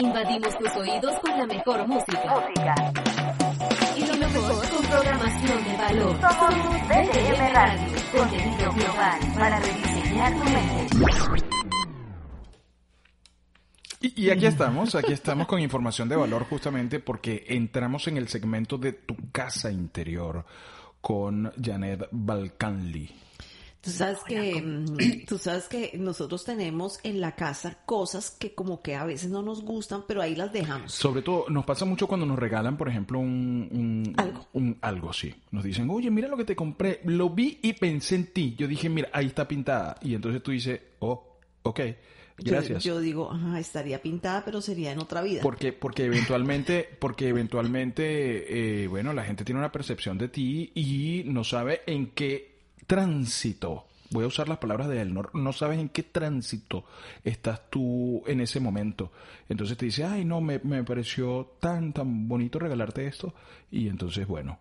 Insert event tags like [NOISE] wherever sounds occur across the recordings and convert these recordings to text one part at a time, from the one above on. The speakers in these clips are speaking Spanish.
Invadimos tus oídos con la mejor música. Y lo mejor con programación de valor. Somos Radio, contenido global para rediseñar tu mente. Y, y aquí estamos, aquí estamos con información de valor justamente porque entramos en el segmento de tu casa interior con Janet Balcanli. Tú sabes que mm, [CLEARS THROAT] tú sabes que nosotros tenemos en la casa cosas que como que a veces no nos gustan, pero ahí las dejamos. Sobre todo, nos pasa mucho cuando nos regalan, por ejemplo, un, un- Algo. un algo, sí. Nos dicen, oye, mira lo que te compré. Lo vi y pensé en ti. Yo dije, mira, ahí está pintada. Y entonces tú dices, oh, ok, gracias. Yo, digo, estaría pintada, pero sería en otra vida. Porque, porque eventualmente, [LAUGHS] porque eventualmente, eh, bueno, la gente tiene una percepción de ti y no sabe en qué tránsito, voy a usar las palabras de él, no, sabes en qué tránsito estás tú en ese momento. Entonces te dice, ay, no, me, me pareció tan, tan bonito regalarte esto. Y entonces, bueno,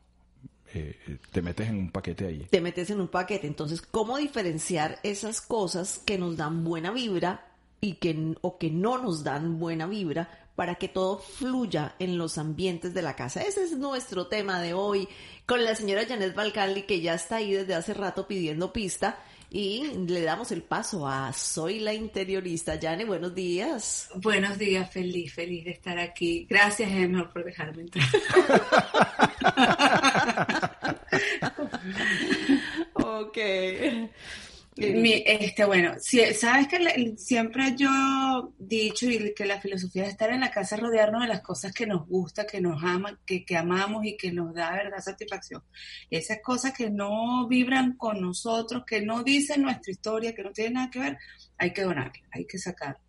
eh, te metes en un paquete ahí. Te metes en un paquete. Entonces, ¿cómo diferenciar esas cosas que nos dan buena vibra y que o que no nos dan buena vibra para que todo fluya en los ambientes de la casa? Ese es nuestro tema de hoy con la señora Janet Balcali que ya está ahí desde hace rato pidiendo pista y le damos el paso a Soy la interiorista. Janet, buenos días. Buenos días, feliz, feliz de estar aquí. Gracias, Emma, por dejarme entrar. [LAUGHS] Ok. Mi- este, bueno, si- sabes que le- siempre yo he dicho y que la filosofía de estar en la casa es rodearnos de las cosas que nos gusta, que nos aman, que, que amamos y que nos da verdad satisfacción. Esas cosas que no vibran con nosotros, que no dicen nuestra historia, que no tienen nada que ver, hay que donarlas, hay que sacarlas.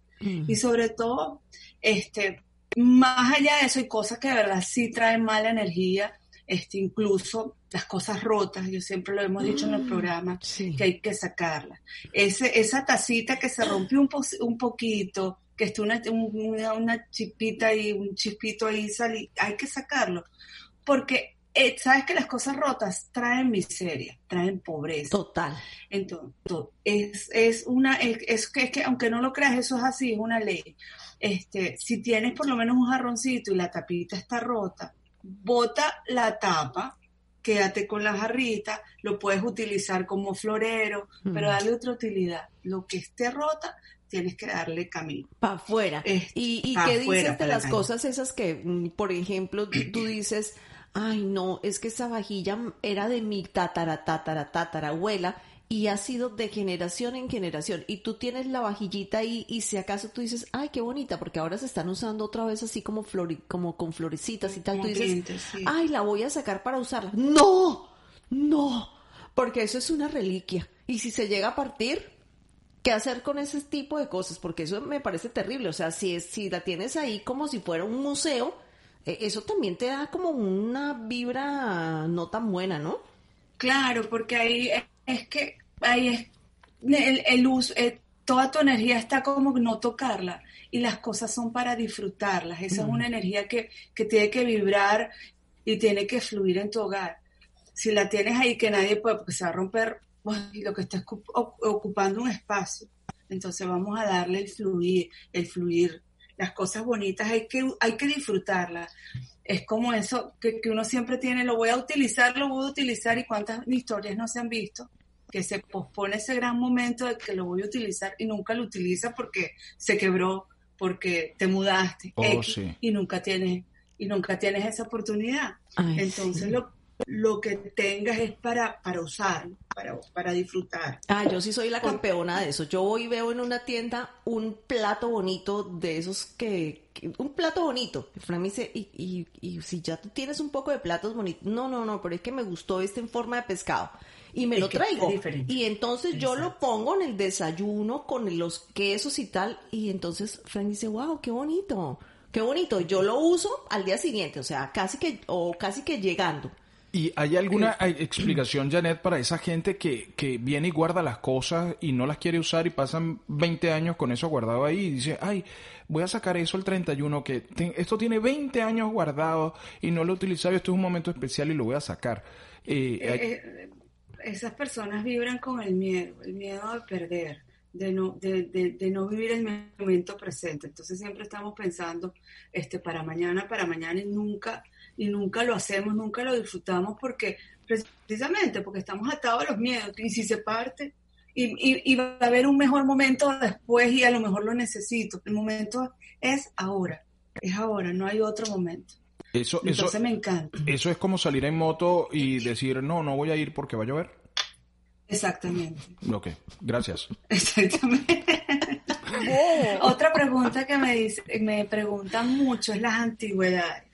Y sobre todo, este, más allá de eso, hay cosas que de verdad sí traen mala energía, este, incluso las cosas rotas, yo siempre lo hemos dicho en el programa, Sí. que hay que sacarlas. Ese, esa tacita que se rompió un, pos- un poquito, que está una, un- una, una chispita y un chispito ahí, salí, hay que sacarlo. Porque eh, sabes que las cosas rotas traen miseria, traen pobreza. Total. Entonces, to- es, es una, es, es que, es que aunque no lo creas, eso es así, es una ley. Este, si tienes por lo menos un jarroncito y la tapita está rota, bota la tapa, quédate con la jarrita, lo puedes utilizar como florero, pero Mm. darle otra utilidad. Lo que esté rota, tienes que darle camino. para afuera. Es ¿Y, y qué dices de las la cosas esas que, mm, por ejemplo, tú tú [CLEARS THROAT] dices, ay no, es que esa vajilla era de mi tatara, tatara, tatara abuela y ha sido de generación en generación y tú tienes la vajillita ahí y si acaso tú dices, ay qué bonita, porque ahora se están usando otra vez así como flori- como con florecitas y tal, tú Como dices, dientes, sí. ay la voy a sacar para usarla. No, no, porque eso es una reliquia y si se llega a partir, qué hacer con ese tipo de cosas, porque eso me parece terrible. O sea, si, es, si la tienes ahí como si fuera un museo, eh, eso también te da como una vibra no tan buena, ¿no? Claro, porque ahí es, que ahí es el, el uso, eh, toda tu energía está como no tocarla y las cosas son para disfrutarlas. Esa es una energía que, que tiene que vibrar y tiene que fluir en tu hogar. Si la tienes ahí que nadie puede, porque se va a romper, y lo que está ocu- oc- ocupando un espacio. Entonces vamos a darle el fluir, el fluir. Las cosas bonitas hay que, hay que disfrutarlas. Es como eso que, que uno siempre tiene, lo voy a utilizar, lo voy a utilizar y cuántas historias no se han visto que se pospone ese gran momento de que lo voy a utilizar y nunca lo utiliza porque se quebró, porque te mudaste Oh, X, sí. y nunca tienes y nunca tienes esa oportunidad. Ay, Entonces sí. lo, lo que tengas es para, para usarlo. para, para disfrutar. Ah, yo sí soy la campeona de eso. Yo voy y veo en una tienda un plato bonito de esos que... que- un plato bonito. Fran me dice, y, y, y si ya tú tienes un poco de platos bonitos. No, no, no, pero es que me gustó este en forma de pescado. Y me Es lo traigo. Y entonces yo lo pongo en el desayuno con los quesos y tal. Y entonces Fran dice, wow, qué bonito. Qué bonito. Yo lo uso al día siguiente, o sea, casi que, o casi que llegando. ¿Y hay alguna hay explicación, Janet, para esa gente que, que viene y guarda las cosas y no las quiere usar y pasan 20 años con eso guardado ahí y dice, ay, voy a sacar eso el 31, que te- esto tiene 20 años guardado y no lo he utilizado, esto es un momento especial y lo voy a sacar? Eh, hay- Eh, eh, esas personas vibran con el miedo, el miedo de perder, de no, de, de- de no vivir el momento presente. Entonces siempre estamos pensando este, para mañana, para mañana y nunca, y nunca lo hacemos, nunca lo disfrutamos porque precisamente porque estamos atados a los miedos. Y si se parte, y, y- y va a haber un mejor momento después y a lo mejor lo necesito. El momento es ahora, es ahora, no hay otro momento. eso, eso, Entonces me encanta. eso es como salir en moto y decir, no, no voy a ir porque va a llover. Exactamente. Ok, gracias. [LAUGHS] Exactamente. Otra pregunta que me dice, me preguntan mucho es las antigüedades.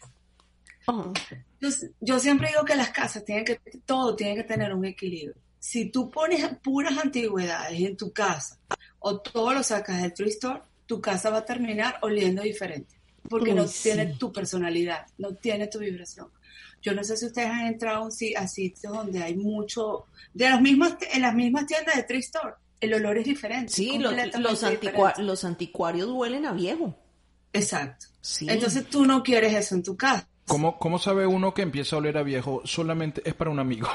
Oh. Yo, yo siempre digo que las casas tienen que, todo tiene que tener un equilibrio. Si tú pones puras antigüedades en tu casa o todo lo sacas del tree store, tu casa va a terminar oliendo diferente. Porque Uy, no sí. tiene tu personalidad, no tiene tu vibración. Yo no sé si ustedes han entrado a sitios donde hay mucho, de los mismos, en las mismas tiendas de tree store, el olor es diferente. Sí, los, los, diferente. los anticuarios huelen a viejo. Exacto. Sí. Entonces tú no quieres eso en tu casa. ¿Cómo, ¿Cómo sabe uno que empieza a oler a viejo? Solamente es para un amigo.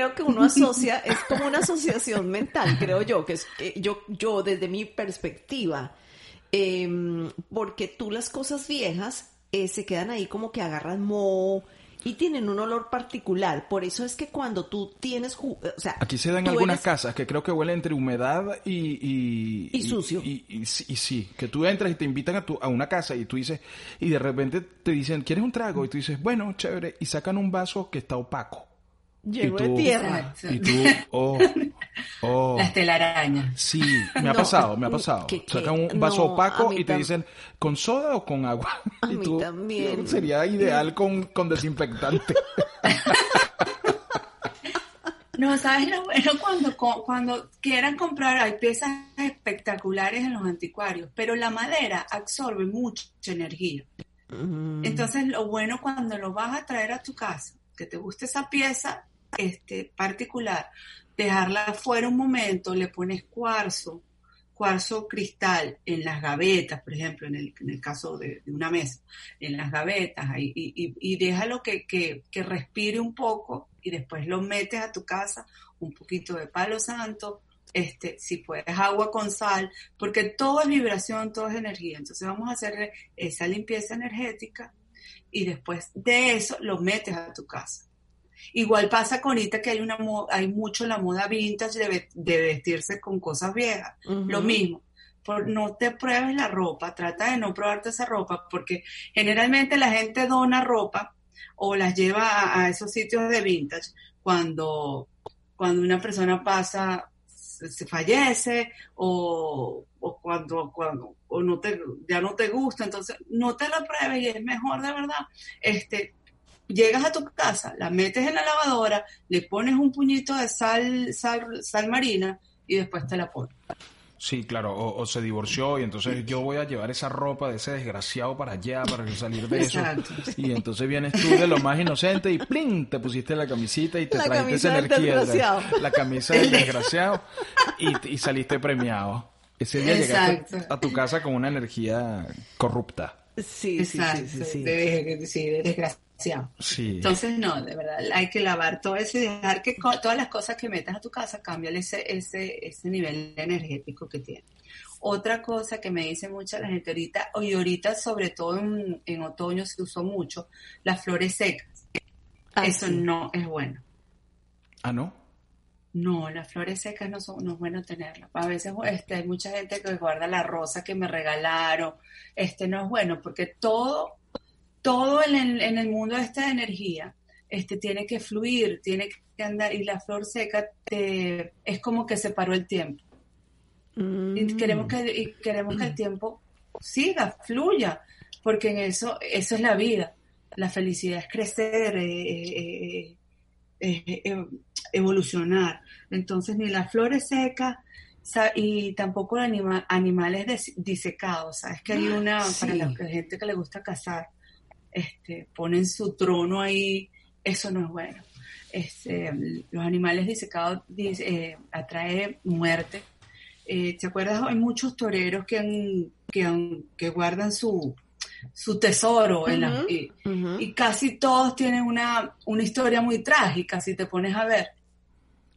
creo que uno asocia, es como una asociación mental, creo yo, que es que yo, yo desde mi perspectiva, em, porque tú las cosas viejas eh, se quedan ahí como que agarran moho y tienen un olor particular. Por eso es que cuando tú tienes, ju- o sea, Aquí se dan algunas eres- casas que creo que huele entre humedad y... Y, Y sucio. Y, y- y sí- y sí, que tú entras y te invitan a, tu, a una casa y tú dices... Y de repente te dicen, ¿quieres un trago? Y tú dices, bueno, chévere. Y sacan un vaso que está opaco. de tú- tierra. Exacto. Y tú, [LAUGHS] oh, oh. Las telarañas. Sí, me ha [LAUGHS] No, pasado, me ha pasado. que- que- Sacan un vaso no, opaco y te dicen, ¿con soda o con agua? A [LAUGHS] y mí tú, también. [LAUGHS] Sería ideal con, con desinfectante. No, ¿sabes lo bueno? Cuando, cuando quieran comprar, hay piezas espectaculares en los anticuarios, pero la madera absorbe mucha energía. Mm. Entonces, lo bueno cuando lo vas a traer a tu casa, que te guste esa pieza este, particular, dejarla fuera un momento, le pones cuarzo, cuarzo cristal en las gavetas, por ejemplo, en el, en el caso de, una mesa, en las gavetas, y, y, y déjalo que, que, que respire un poco y después lo metes a tu casa, un poquito de palo santo, este, si puedes agua con sal, porque todo es vibración, todo es energía. Entonces vamos a hacer esa limpieza energética y después de eso lo metes a tu casa. Igual pasa con ahorita que hay una hay mucho la moda vintage de, ve- de vestirse con cosas viejas. Lo mismo. Por, no te pruebes la ropa, trata de no probarte esa ropa, porque generalmente la gente dona ropa o las lleva a, a esos sitios de vintage cuando, cuando una persona pasa, se, se fallece o, o cuando, cuando o no te, ya no te gusta, entonces no te la pruebes y es mejor de verdad. Este, llegas a tu casa, la metes en la lavadora, le pones un puñito de sal, sal, sal marina y después te la pones. Sí, claro, o, o se divorció y entonces yo voy a llevar esa ropa de ese desgraciado para allá para salir de eso. Exacto. Y entonces vienes tú de lo más inocente y ¡plin! te pusiste la camisita y te La trajiste esa camisa del energía. de- desgraciado. La camisa del desgraciado y, y saliste premiado. Ese día llegaste Exacto. a tu casa con una energía corrupta. Sí, sí, sí, sí, sí. De, sí, de desgraciado. Sí. Entonces, no, de verdad, hay que lavar todo eso y dejar que todas las cosas que metas a tu casa cambien ese, ese, ese nivel energético que tiene. Otra cosa que me dice mucha la gente ahorita, y ahorita sobre todo en, en otoño se usó mucho, las flores secas. Ah, eso sí. no es bueno. Ah, ¿no? No, las flores secas no, son, no es bueno tenerlas. A veces este, hay mucha gente que guarda la rosa que me regalaron. Este no es bueno porque todo, todo en el, en el mundo este de energía este, tiene que fluir, tiene que andar, y la flor seca te, es como que se paró el tiempo. Y queremos que, y queremos que el tiempo siga, fluya, porque en eso, eso es la vida. La felicidad es crecer, eh, eh, eh, evolucionar. Entonces, ni la flor es seca y tampoco anima, animales disecados. Sabes que hay una, para la gente que le gusta cazar, este, ponen su trono ahí, eso no es bueno. Este, los animales disecados eh, atrae muerte. Eh, ¿Te acuerdas? Hay muchos toreros que, han, que, que guardan su, su tesoro en la, y, casi todos tienen una, una historia muy trágica si te pones a ver.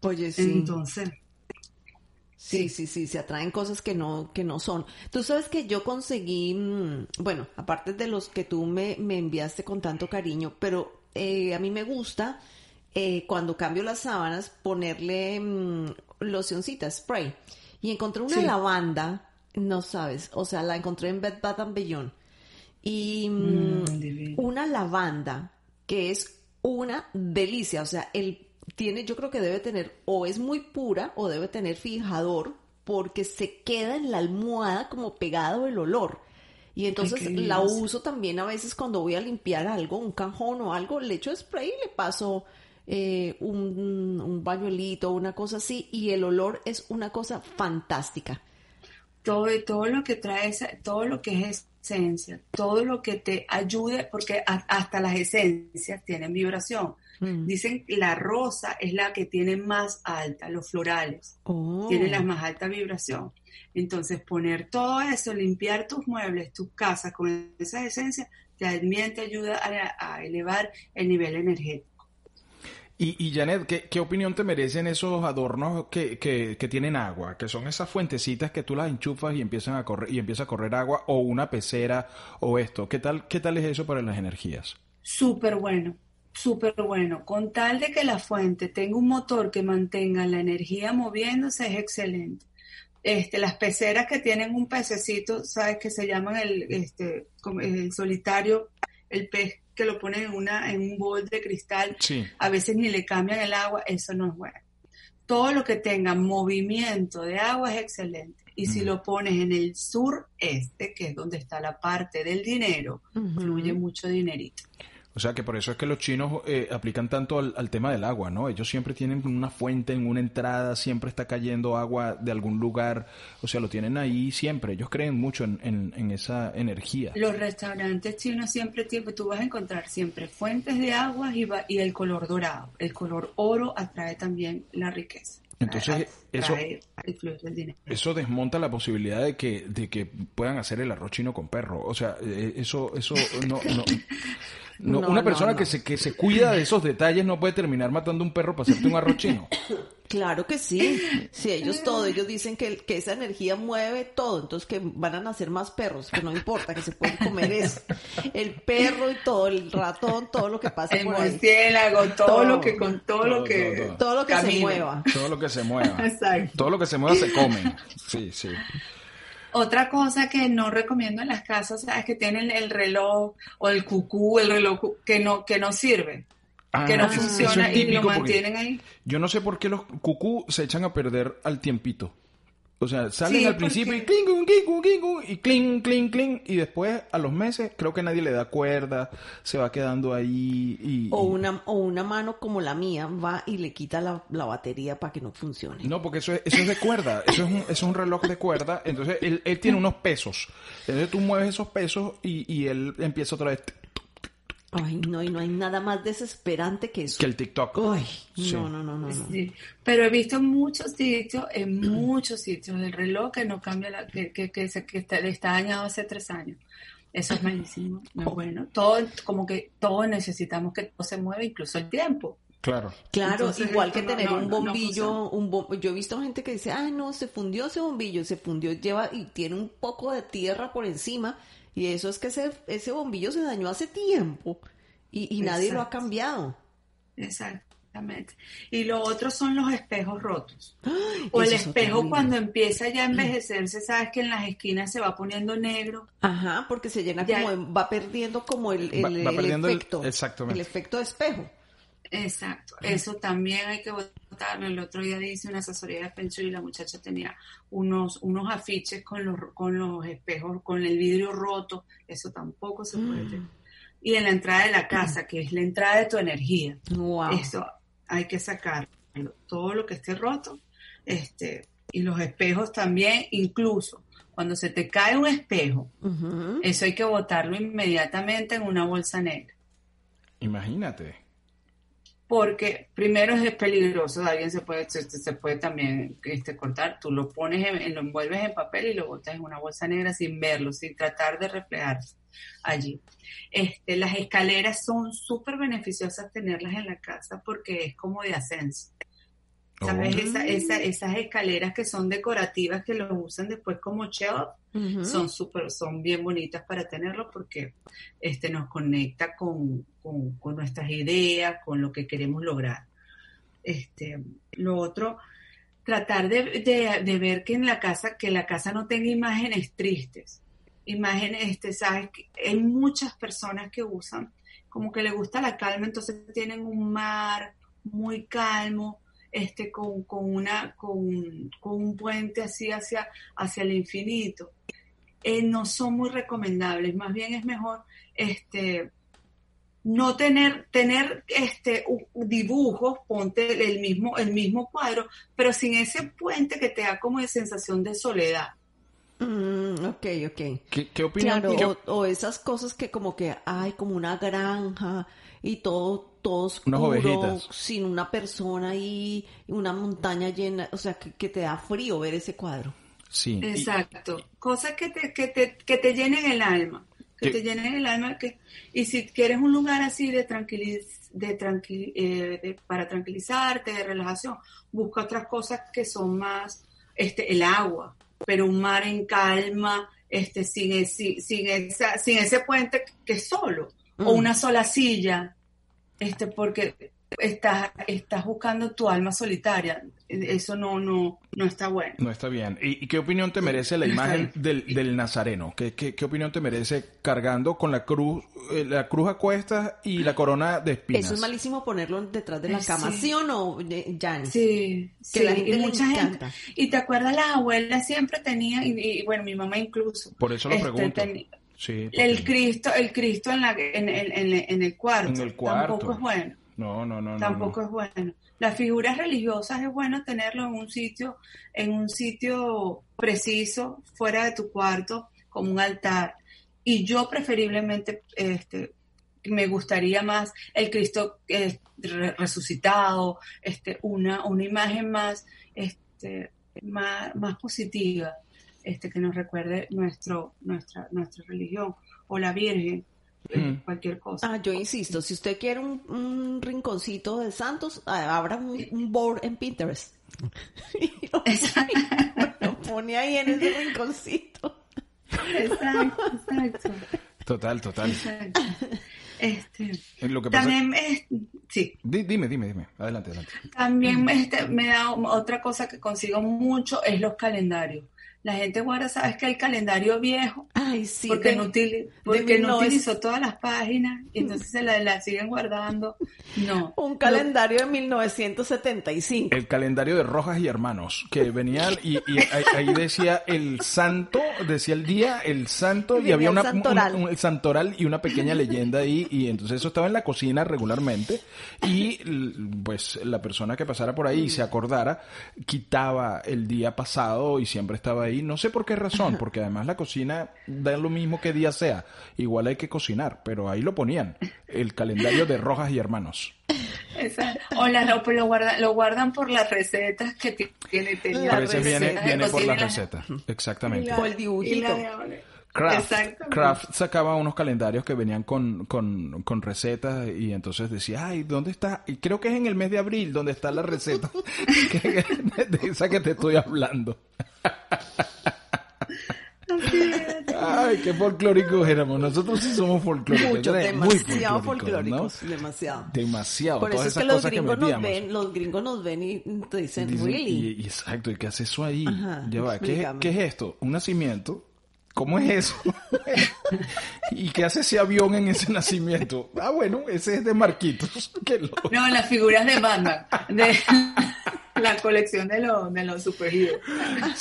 Oye, sí. Entonces. Sí, sí, sí, se atraen cosas que no, que no son. Tú sabes que yo conseguí, mm, bueno, aparte de los que tú me, me enviaste con tanto cariño, pero eh, a mí me gusta eh, cuando cambio las sábanas ponerle mmm, locioncita, spray. Y encontré una lavanda, no sabes, o sea, la encontré en Bed Bath and Beyond. Y mm, mm, una lavanda que es una delicia, o sea, el tiene, yo creo que debe tener, o es muy pura, o debe tener fijador, porque se queda en la almohada como pegado el olor. Y entonces la uso también a veces cuando voy a limpiar algo, un cajón o algo, le echo spray y le paso eh, un, un bañuelito, una cosa así, y el olor es una cosa fantástica. Todo, todo lo que trae, todo lo que es esencia, todo lo que te ayude, porque hasta las esencias tienen vibración. Mm. Dicen la rosa es la que tiene más alta, los florales, oh. tienen la más alta vibración. Entonces poner todo eso, limpiar tus muebles, tus casas con esas esencias, también te ayuda a, elevar el nivel energético. Y, Janet, ¿qué, opinión te merecen esos adornos que, que, que, tienen agua? Que son esas fuentecitas que tú las enchufas y empiezan a correr y empieza a correr agua o una pecera o esto. ¿Qué tal, qué tal es eso para las energías? Súper bueno súper bueno. Con tal de que la fuente tenga un motor que mantenga la energía moviéndose, es excelente. Este, las peceras que tienen un pececito, sabes que se llaman el, este, el solitario, el pez que lo ponen en una, en un bol de cristal, a veces ni le cambian el agua, eso no es bueno. Todo lo que tenga movimiento de agua es excelente. Y si lo pones en el sureste, que es donde está la parte del dinero, fluye mucho dinerito. O sea que por eso es que los chinos eh, aplican tanto al, tema del agua, ¿no? Ellos siempre tienen una fuente en una entrada, siempre está cayendo agua de algún lugar, o sea, lo tienen ahí siempre. Ellos creen mucho en, en, esa energía. Los restaurantes chinos siempre tienen, tú vas a encontrar siempre fuentes de agua y, y el color dorado. El color oro atrae también la riqueza. Entonces, eso, eso desmonta la posibilidad de que, de que puedan hacer el arroz chino con perro. O sea, eh, eso, eso no, no, [LAUGHS] no, una persona que se que se cuida de esos detalles no puede terminar matando un perro para hacerte un arroz chino. [COUGHS] Claro que sí. Sí, ellos todo, ellos dicen que, que esa energía mueve todo, entonces que van a nacer más perros, que no importa, que se pueden comer eso. El perro y todo, el ratón, todo lo que pasa el por ahí. todo, lo que con todo, lo que todo, lo que se mueva. Todo lo que se mueva. Exacto. Todo lo que se mueva se come. Sí, sí. Otra cosa que no recomiendo en las casas es que tienen el reloj o el cucú, el reloj que no, que no sirve. que no ah, funciona y lo mantienen ahí. Yo no sé por qué los cucú se echan a perder al tiempito. O sea, salen al principio y cling, cling, cling, y cling, cling, cling, y después a los meses creo que nadie le da cuerda, se va quedando ahí y... O una, o una mano como la mía va y le quita la, batería para que no funcione. No, porque eso es, eso es de cuerda, eso es, un, eso es un reloj de cuerda, entonces él, él tiene unos pesos, entonces tú mueves esos pesos y, y él empieza otra vez Ay, no, y no hay nada más desesperante que eso. Que el TikTok. Ay, no, no, no, no. Pero he visto muchos sitios, en muchos sitios, el reloj que no cambia, la, que, que, que, que está, está, dañado hace tres años. Eso es malísimo, [LAUGHS] muy oh. bueno. Todo, como que todos necesitamos que todo se mueva, incluso el tiempo. Claro. Claro, igual que tener un bombillo, un yo he visto gente que dice, ah, no, se fundió ese bombillo, se fundió, lleva y tiene un poco de tierra por encima y eso es que ese, ese bombillo se dañó hace tiempo y, nadie lo ha cambiado. Exactamente. Y lo otro son los espejos rotos. [GASPS] o el espejo cuando empieza ya a envejecerse, sabes que en las esquinas se va poniendo negro. Ajá, porque se llena como, va perdiendo como el, el, efecto. El, efecto de espejo. Exacto, eso también hay que votarlo. El otro día hice una asesoría de Feng Shui y la muchacha tenía unos, unos afiches con los, con los espejos, con el vidrio roto, eso tampoco se puede tener. Y en la entrada de la casa, que es la entrada de tu energía, Wow. eso hay que sacarlo. Todo lo que esté roto, este, y los espejos también, incluso cuando se te cae un espejo, eso hay que botarlo inmediatamente en una bolsa negra. Imagínate. Porque primero es peligroso, alguien se puede, se, se puede también este, cortar, tú lo pones, en, lo envuelves en papel y lo botas en una bolsa negra sin verlo, sin tratar de reflejarse allí. Este, las escaleras son súper beneficiosas tenerlas en la casa porque es como de ascenso. ¿Sabes? Esa- esa- esas escaleras que son decorativas que lo usan después como shelf, son súper, son bien bonitas para tenerlo porque este nos conecta con, con, con nuestras ideas, con lo que queremos lograr. Este, lo otro, tratar de, de- de ver que en la casa, que la casa no tenga imágenes tristes. Imágenes, este, sabes, hay muchas personas que usan, como que les gusta la calma, entonces tienen un mar muy calmo, este, con, con una, con, con un puente así hacia, hacia el infinito eh, no son muy recomendables. Más bien es mejor este, no tener, tener este, dibujos, ponte el mismo, el mismo cuadro, pero sin ese puente que te da como de sensación de soledad. Mm, ok, ok. ¿Qué, qué opinión? Claro, qué- o, o esas cosas que como que hay como una granja y todo, todo Unas oscuro, ovejitas. sin una persona ahí, y una montaña llena, o sea, que, que te da frío ver ese cuadro. Sí. y- Exacto. Cosas que te, que te, que te llenen el alma. Que te llenen el alma. Que, y si quieres un lugar así de tranquiliz, de tranquil, eh, de- para tranquilizarte, de relajación, busca otras cosas que son más, este, el agua, pero un mar en calma, este, sin, e- sin, sin esa, sin ese puente que es solo, o Mm. una sola silla, este, porque estás, estás buscando tu alma solitaria. Eso no, no, no está bueno. No está bien. ¿Y, y qué opinión te merece la imagen del, del nazareno? ¿Qué, qué, qué opinión te merece cargando con la cruz, eh, la cruz a cuestas y la corona de espinas? Eso es malísimo ponerlo detrás de la cama, sí. ¿sí o no, eh, Jan? Sí, Que sí, la gente y le mucha gente. Y te acuerdas, las abuelas siempre tenían, y, y, bueno, mi mamá incluso. Por eso lo este, pregunto. teni- Sí, el Cristo, el Cristo en, la, en, en- en- en el cuarto. En el cuarto. Tampoco es bueno. No, no, no. Tampoco no. es bueno. Las figuras religiosas es bueno tenerlo en un sitio, en un sitio preciso, fuera de tu cuarto, como un altar. Y yo preferiblemente, este, me gustaría más el Cristo eh, re- resucitado, este, una, una imagen más, este, más, más positiva, este, que nos recuerde nuestro, nuestra, nuestra religión, o la Virgen, eh, Mm. cualquier cosa. Ah, yo insisto, si usted quiere un, un rinconcito de santos, ah, abra un, un board en Pinterest. [LAUGHS] y lo, [LAUGHS] lo pone ahí en ese rinconcito. Exacto, exacto. Total, total. exacto. Este, Eh, Lo que pasa... también, es- sí, Di- Dime, dime, dime. Adelante, adelante. también este, me da otra cosa que consigo mucho es los calendarios. La gente guarda, sabes que el calendario viejo, Ay, sí. porque, de- no, utili- porque no 1900. utilizó todas las páginas y entonces se la, la siguen guardando. No. Un calendario de 1975. El calendario de Rojas y Hermanos, que venía y, y ahí, ahí decía el santo, decía el día, el santo, y Venía había el una, santoral. un- un- el santoral y una pequeña leyenda ahí, y entonces eso estaba en la cocina regularmente, y pues la persona que pasara por ahí y se acordara, quitaba el día pasado y siempre estaba ahí, no sé por qué razón, porque además la cocina da lo mismo que día sea, igual hay que cocinar, pero ahí lo ponían, el calendario de Rojas y Hermanos. Esa- o la ropa lo guardan, lo guardan por las recetas que ti- tiene. tenía A veces viene, recetas por la cocina. receta, exactamente. Y O el y dibujito. la de- Kraft. Kraft sacaba unos calendarios que venían con, con, con recetas y entonces decía, ay, ¿dónde está? Y creo que es en el mes de abril donde está la receta que- [LAUGHS] [LAUGHS] que- de esa que te estoy hablando. Ay, qué folclóricos éramos. Nosotros sí somos folclóricos. Mucho, Éramos muy demasiado folclóricos, ¿no? demasiado. Demasiado. Por eso todas es que los cosas que gringos nos ven, los gringos nos ven y te dicen, Dicen, really? y- y exacto, ¿y qué hace eso ahí? Ajá, Ya va, ¿qué, qué es esto? Un nacimiento ¿Cómo es eso? [LAUGHS] ¿Y qué hace ese avión en ese nacimiento? Ah, bueno, ese es de Marquitos. [LAUGHS] Qué loco. No, las figuras de Batman, de [LAUGHS] la colección de los, de los superhéroes,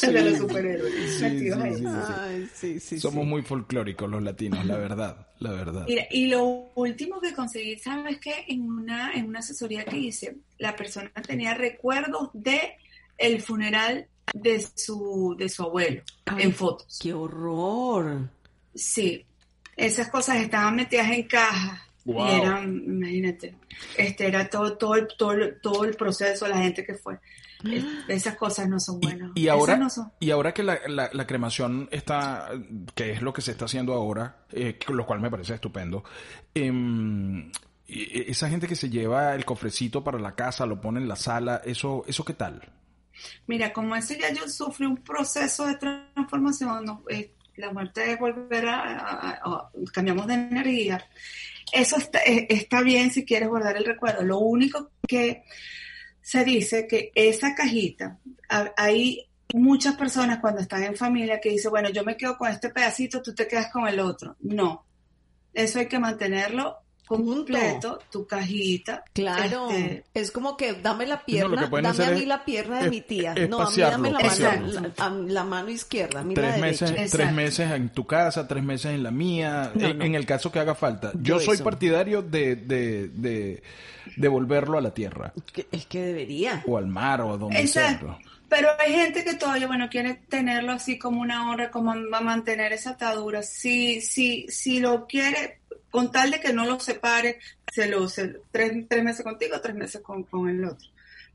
de los superhéroes. Sí, sí, sí, sí. Ay, sí, sí, Somos sí. muy folclóricos los latinos, la verdad, la verdad. Mira, y lo último que conseguí, ¿sabes qué? En una, en una asesoría que hice, la persona tenía recuerdos de el funeral de su, de su abuelo Ay, en fotos. ¡Qué horror! Sí, esas cosas estaban metidas en cajas Wow. y eran, imagínate, este era todo, todo, el, todo, el- todo el proceso, la gente que fue. Es- Esas cosas no son buenas. Y, y ahora, Esas no son- y ahora que la, la- la cremación está, que es lo que se está haciendo ahora, eh, lo cual me parece estupendo, em, y- esa gente que se lleva el cofrecito para la casa, lo pone en la sala, eso, eso qué tal? Mira, como ese ya yo sufrí un proceso de transformación, eh, la muerte es volver a, a- cambiamos de energía. Eso está, eh, está bien si quieres guardar el recuerdo. Lo único que se dice que esa cajita, hay muchas personas cuando están en familia que dicen, bueno, yo me quedo con este pedacito, tú te quedas con el otro. No, eso hay que mantenerlo completo, tu cajita. Claro, este, es como que dame la pierna, dame a mí es- la pierna de es- mi tía. es no, a mí dame la mano, la, mano izquierda, a mí la Tres derecha. meses, tres meses en tu casa, tres meses en la mía, No, en, no. en el caso que haga falta. Yo Yo soy eso. partidario de, de, de devolverlo a la tierra, Es que debería. o al mar, o a donde sea. Pero hay gente que todavía, bueno, quiere tenerlo así como una honra, como va a mantener esa atadura. Si, si, si lo quiere, con tal de que no lo separe, se lo, se- tres, tres meses contigo, tres meses con, con el otro.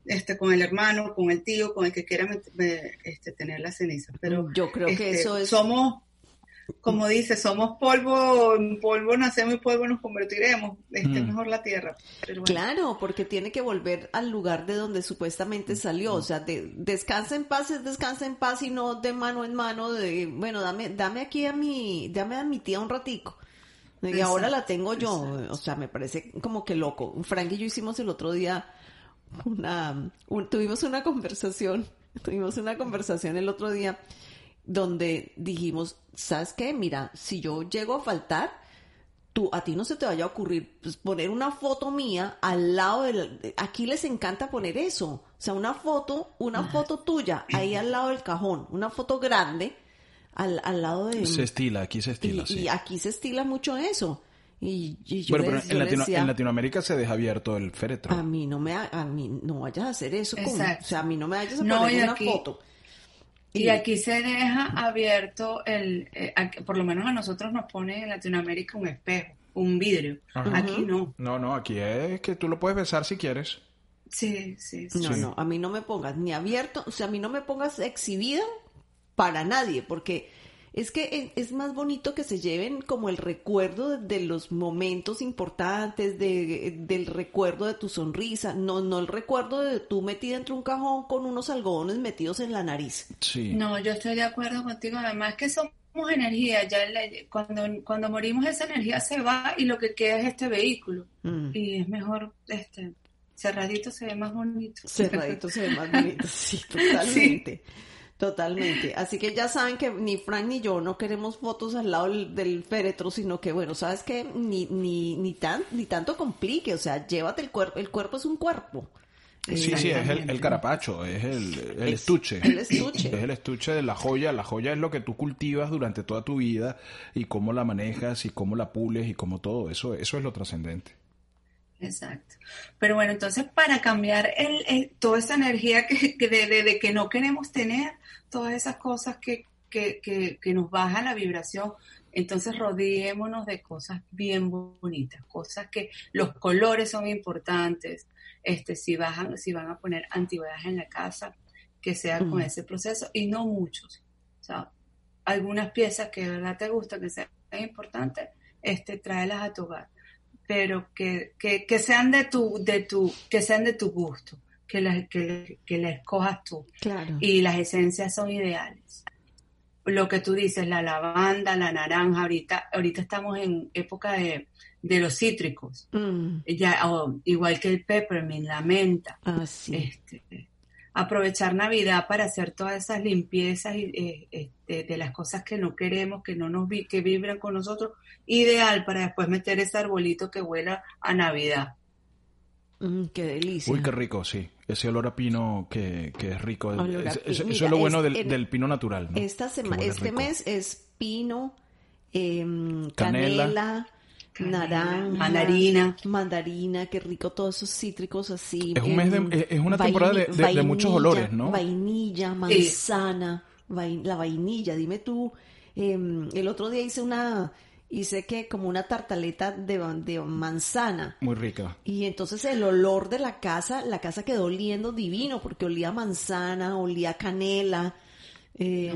Este, con el hermano, con el tío, con el que quiera me- este, tener la ceniza. Pero Yo creo que este, eso es- Somos, como dice, somos polvo, en polvo nacemos y polvo nos convertiremos. Este es Mm. mejor la tierra. Pero bueno. Claro, porque tiene que volver al lugar de donde supuestamente salió. O sea, de, descansa en paz es descansa en paz y no de mano en mano de, bueno, dame, dame aquí a mi, dame a mi tía un ratico. Y Exacto, ahora la tengo yo. exacto. O sea, me parece como que loco. Frank y yo hicimos el otro día una, un- tuvimos una conversación, [LAUGHS] tuvimos una conversación el otro día donde dijimos, ¿sabes qué? Mira, si yo llego a faltar, tú, a ti no se te vaya a ocurrir pues, poner una foto mía al lado del... de- Aquí les encanta poner eso. O sea, una foto, una foto tuya ahí al lado del cajón, una foto grande al, al lado de... Se estila, aquí se y, estila, y sí. aquí se estila mucho eso. Y, y yo, Bueno, les, pero en, yo les Latino- decía, en Latinoamérica se deja abierto el féretro. a mí no me, ha- a mí no vayas a hacer eso con, Exacto. o sea, a mí no me vayas a No, poner y una aquí- foto. Y aquí se deja abierto el, eh, aquí- por lo menos a nosotros nos ponen en Latinoamérica un espejo, un vidrio. Ajá. Aquí no. No, no, aquí es que tú lo puedes besar si quieres. Sí, sí, sí. No, Sí. no, a mí no me pongas ni abierto, o sea, a mí no me pongas exhibida para nadie, porque es que es, más bonito que se lleven como el recuerdo de, de los momentos importantes, de, del recuerdo de tu sonrisa, no, no el recuerdo de tú metida entre un cajón con unos algodones metidos en la nariz. Sí. No, yo estoy de acuerdo contigo. Además que somos energía. Ya la- cuando, cuando morimos esa energía se va y lo que queda es este vehículo. Mm. Y es mejor, este, cerradito se ve más bonito. Cerradito se ve más bonito, sí, [LAUGHS] totalmente. Totalmente. Así que ya saben que ni Frank ni yo no queremos fotos al lado del, del féretro, sino que, bueno, ¿sabes qué? Ni, ni, ni, tan, ni tanto complique, o sea, llévate el cuerpo, el cuerpo es un cuerpo. Sí, sí, es el, carapacho, es el, el Es estuche. el estuche. Es el estuche de la joya. La joya es lo que tú cultivas durante toda tu vida y cómo la manejas y cómo la pules y cómo todo. Eso, eso es lo trascendente. Exacto. Pero bueno, entonces para cambiar el, el- toda esa energía que, que de, de- de que no queremos tener, todas esas cosas que, que, que, que nos bajan la vibración, entonces rodeémonos de cosas bien bonitas, cosas que los colores son importantes, este, si, bajan, si van a poner antigüedades en la casa, que sea con Ujú. ese proceso y no muchos. O sea, algunas piezas que de verdad te gustan, que sean importantes, este, tráelas a tu hogar pero que, que, que sean de tu, de tu, que sean de tu gusto, que las, que, que las escojas tú. Claro. Y las esencias son ideales. Lo que tú dices, la lavanda, la naranja, ahorita, ahorita estamos en época de, de los cítricos, Mm, ya, igual que el peppermint, la menta, ah, sí. este, aprovechar Navidad para hacer todas esas limpiezas y, eh, este, de las cosas que no queremos, que no nos vi, que vibran con nosotros, ideal para después meter ese arbolito que huela a Navidad. Mm, qué delicia. Uy, qué rico, sí. Ese olor a pino que, que es rico. Es- eso es lo bueno es- del, en- del pino natural. ¿no? Esta Que sema- huele este rico. mes es pino, em, Canela, naranja, mandarina. mandarina, qué rico, todos esos cítricos así. Es un mes de- em, es- una temporada de- de- de muchos olores, ¿no? Vainilla, manzana, la vainilla, dime tú. em, el otro día hice una, hice que como una tartaleta de, de manzana. Muy rica. Y entonces el olor de la casa, la casa quedó oliendo divino porque olía a manzana, olía a canela, eh,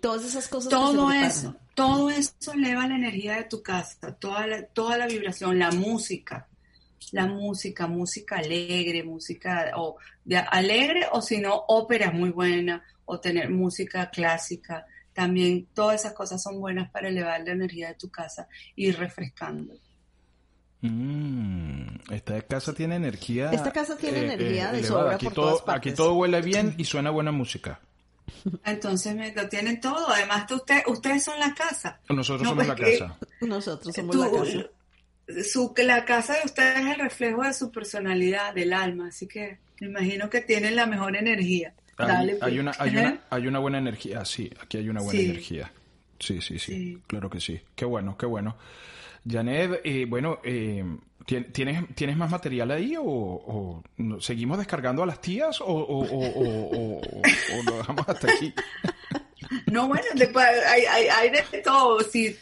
todas esas cosas. que se Todo eso, todo eso eleva la energía de tu casa, toda la, toda la vibración, la música, la música, música alegre, música o de alegre o si no ópera muy buena o tener música clásica. También todas esas cosas son buenas para elevar la energía de tu casa y ir refrescando. Mm, esta casa tiene energía. Esta casa tiene energía de elevada. sobra aquí por todo, todas partes. Aquí todo huele bien y suena buena música. Entonces me, lo tienen todo. Además, tú- usted, ustedes son la casa. Nosotros No, somos la casa. Nosotros somos Tú- la casa. su, la casa de ustedes es el reflejo de su personalidad, del alma, así que me imagino que tienen la mejor energía. Hay, Dale, hay pues. una, hay, una, hay una buena energía, sí, aquí hay una buena Sí. energía. Sí, sí, sí, Sí. claro que sí. Qué bueno, qué bueno. Janet, eh, bueno, eh, ¿tien- ¿tienes, ¿tienes más material ahí o, seguimos descargando a las tías o lo dejamos hasta aquí? [LAUGHS] No, bueno, después hay, hay, hay de todo. Sí,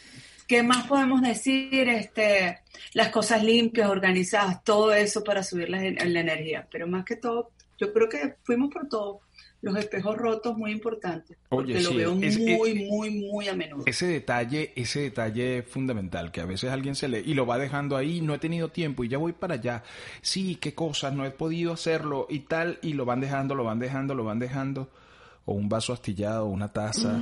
¿Qué más podemos decir? Este, las cosas limpias, organizadas, todo eso para subir la, la energía. Pero más que todo, yo creo que fuimos por todo. Los espejos rotos, muy importantes. Porque Oye, lo sí, veo es- muy, es- muy, muy a menudo. Ese detalle, ese detalle fundamental, que a veces alguien se le y lo va dejando ahí, no he tenido tiempo y ya voy para allá. Sí, qué cosas, no he podido hacerlo y tal, y lo van dejando, lo van dejando, lo van dejando. O un vaso astillado, una taza,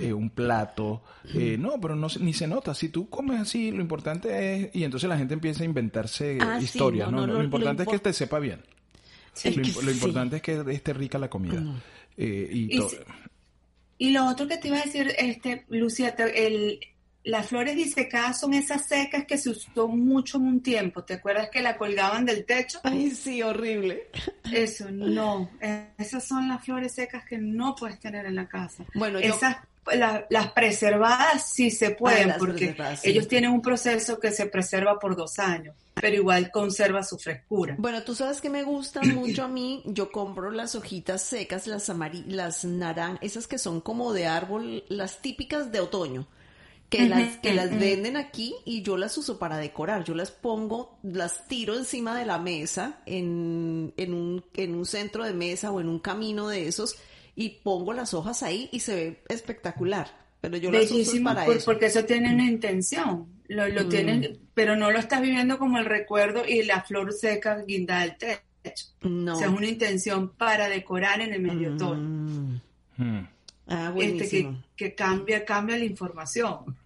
eh, un plato. Eh, no, pero no, ni se nota. Si tú comes así, lo importante es... Y entonces la gente empieza a inventarse Ah, sí, historias, no, ¿no? no, lo, lo- lo importante es que te sepa bien. Lo, imp- importante es que esté rica la comida. Eh, y Y to- si- Y lo otro que te iba a decir, este, Lucía, te- el, las flores disecadas son esas secas que se usó mucho en un tiempo. ¿Te acuerdas que la colgaban del techo? Ay, sí, horrible. Eso, no. Esas son las flores secas que no puedes tener en la casa. Bueno, yo- Esas, la- las preservadas sí se pueden, Ah, las porque sí. ellos tienen un proceso que se preserva por dos años, pero igual conserva su frescura. Bueno, tú sabes que me gustan [CLEARS THROAT] mucho a mí. Yo compro las hojitas secas, las las naranjas, esas que son como de árbol, las típicas de otoño, que las que las venden aquí y yo las uso para decorar. Yo las pongo, las tiro encima de la mesa en, en un en un centro de mesa o en un camino de esos y pongo las hojas ahí y se ve espectacular. Pero yo las uso para por- eso. porque eso tiene una intención. Lo, lo tienes, pero no lo estás viviendo como el recuerdo y la flor seca guinda del techo. No. O sea, es una intención para decorar en el medio. Mm. Hmm. Ah, Este, buenísimo. que, que cambia, cambia la información.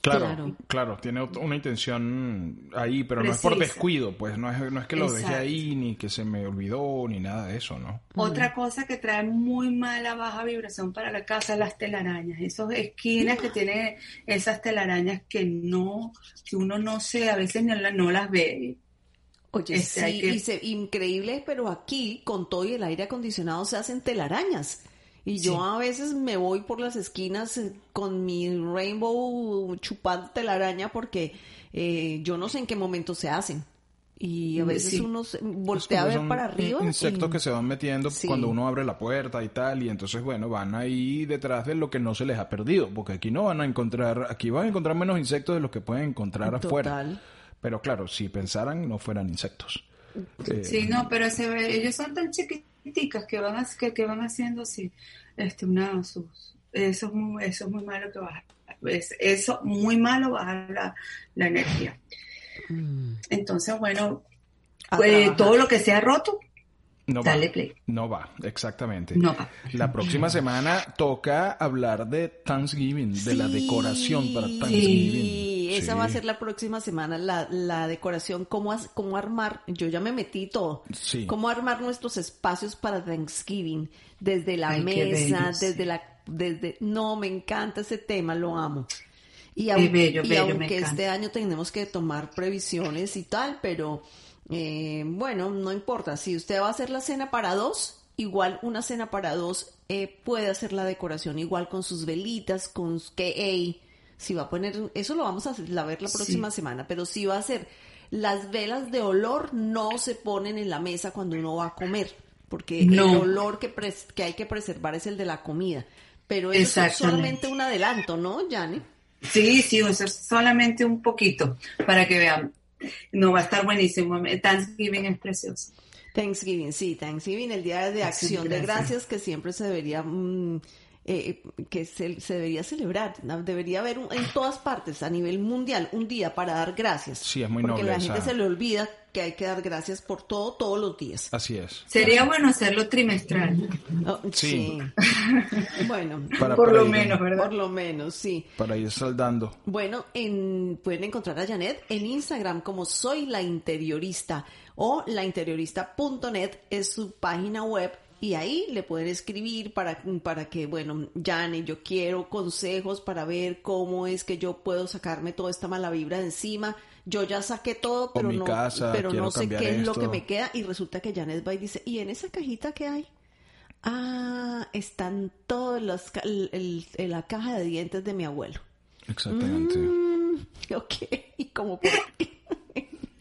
Claro, claro, Claro. tiene una intención ahí, pero no es por descuido, pues no es, no es que lo dejé Exacto. ahí, ni que se me olvidó, ni nada de eso, ¿no? Otra cosa que trae muy mala baja vibración para la casa, las telarañas, esas esquinas que tienen esas telarañas que no, que uno no sé, a veces no, la- no las ve. Oye, Este, sí, que- y se- increíble, pero aquí con todo y el aire acondicionado se hacen telarañas. Y yo Sí. a veces me voy por las esquinas eh, con mi rainbow chupando telaraña porque eh, yo no sé en qué momento se hacen. Y a veces Sí. uno se- voltea a ver para arriba. Insectos y- que se van metiendo Sí. cuando uno abre la puerta y tal, y entonces, bueno, van ahí detrás de lo que no se les ha perdido, porque aquí no van a encontrar, aquí van a encontrar menos insectos de los que pueden encontrar afuera. Total. Pero claro, si pensaran, no fueran insectos. Eh, Sí, no, pero se ve- ellos son tan que van, a- que, que van haciendo así, este, una, sus, eso, es muy, eso es muy malo que baja, es, eso muy malo baja la, la energía. Mm. Entonces, bueno, pues, todo lo que sea roto, no va. dale play. No va, exactamente. No va. La próxima semana toca hablar de Thanksgiving, de la decoración para Thanksgiving. Sí, esa Sí. va a ser la próxima semana, la, la decoración, cómo, as- cómo armar, yo ya me metí todo, Sí. cómo armar nuestros espacios para Thanksgiving, desde la Ay, mesa, desde la, desde, no, me encanta ese tema, lo amo. Y, Qué aun- bello, y aunque este año tenemos que tomar previsiones y tal, pero eh, bueno, no importa, si usted va a hacer la cena para dos, igual una cena para dos eh, puede hacer la decoración igual con sus velitas, con que hey, si va a poner, eso lo vamos a ver la próxima semana, pero si va a hacer las velas de olor no se ponen en la mesa cuando uno va a comer, porque No. el olor que, pres- que hay que preservar es el de la comida. Pero eso es solamente un adelanto, ¿no, Jane? Sí, sí, solamente un poquito para que vean. No va a estar buenísimo. Thanksgiving es precioso. Thanksgiving, sí, Thanksgiving, el Día de Acción de. Gracias que siempre se debería mm, eh, que se, se debería celebrar, ¿no? debería haber un- en todas partes a nivel mundial un día para dar gracias. Sí, es muy porque noble la gente esa- se le olvida que hay que dar gracias por todo todos los días. Así es. Sería bueno hacerlo trimestral. Oh, Sí. sí. [LAUGHS] bueno, Para- por para lo ir- menos, ¿verdad? por lo menos, sí. Para ir saldando. Bueno, en- pueden encontrar a Janet en Instagram como Soy la Interiorista o lainteriorista.net es su página web y ahí le pueden escribir para, para que, bueno, Janet, yo quiero consejos para ver cómo es que yo puedo sacarme toda esta mala vibra de encima. Yo ya saqué todo, pero no, casa, pero no sé qué es lo que me queda y resulta que Janet va y dice, ¿y en esa cajita qué hay? Ah, están todas las ca- el- la caja de dientes de mi abuelo. Exactamente. Mm, [LAUGHS] ok, ¿y cómo por qué?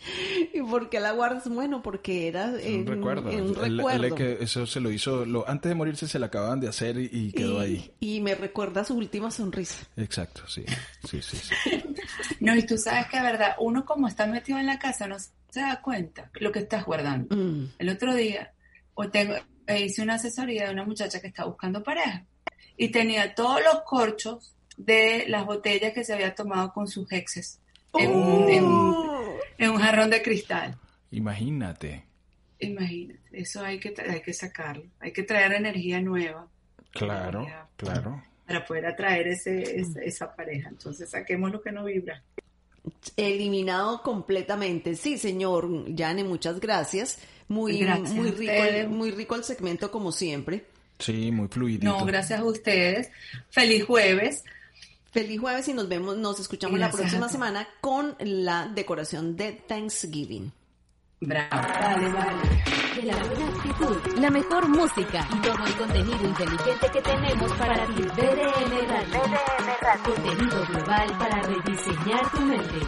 [LAUGHS] ¿Y por qué la guardas? Bueno, porque era un recuerdo. en un recuerdo. que eso se lo hizo, lo, antes de morirse se lo acababan de hacer y, y quedó y, ahí. y me recuerda su última sonrisa. Exacto, sí. Sí, sí, sí. [LAUGHS] No, y tú sabes que, verdad, uno como está metido en la casa no se da cuenta lo que estás guardando. Mm, El otro día o tengo, eh, hice una asesoría de una muchacha que está buscando pareja y tenía todos los corchos de las botellas que se había tomado con sus exes en, un, en un- en un jarrón de cristal. Imagínate. Imagínate, eso hay que, hay que sacarlo, hay que traer energía nueva Claro, Ya. claro. para poder atraer ese, esa, esa pareja. Entonces saquemos lo que no vibra. eliminado completamente. Sí, señor Yane, muchas gracias. Muy, Gracias muy rico, el, muy rico el segmento como siempre. Sí, muy fluidito. No, gracias a ustedes. Feliz jueves. Feliz jueves y nos vemos, nos escuchamos la Gracias a próxima semana con la decoración de Thanksgiving. Bravo. Vale, vale. De la buena actitud, la mejor música y todo el contenido inteligente que tenemos para ti. BDM Radio. Contenido global para rediseñar tu mente.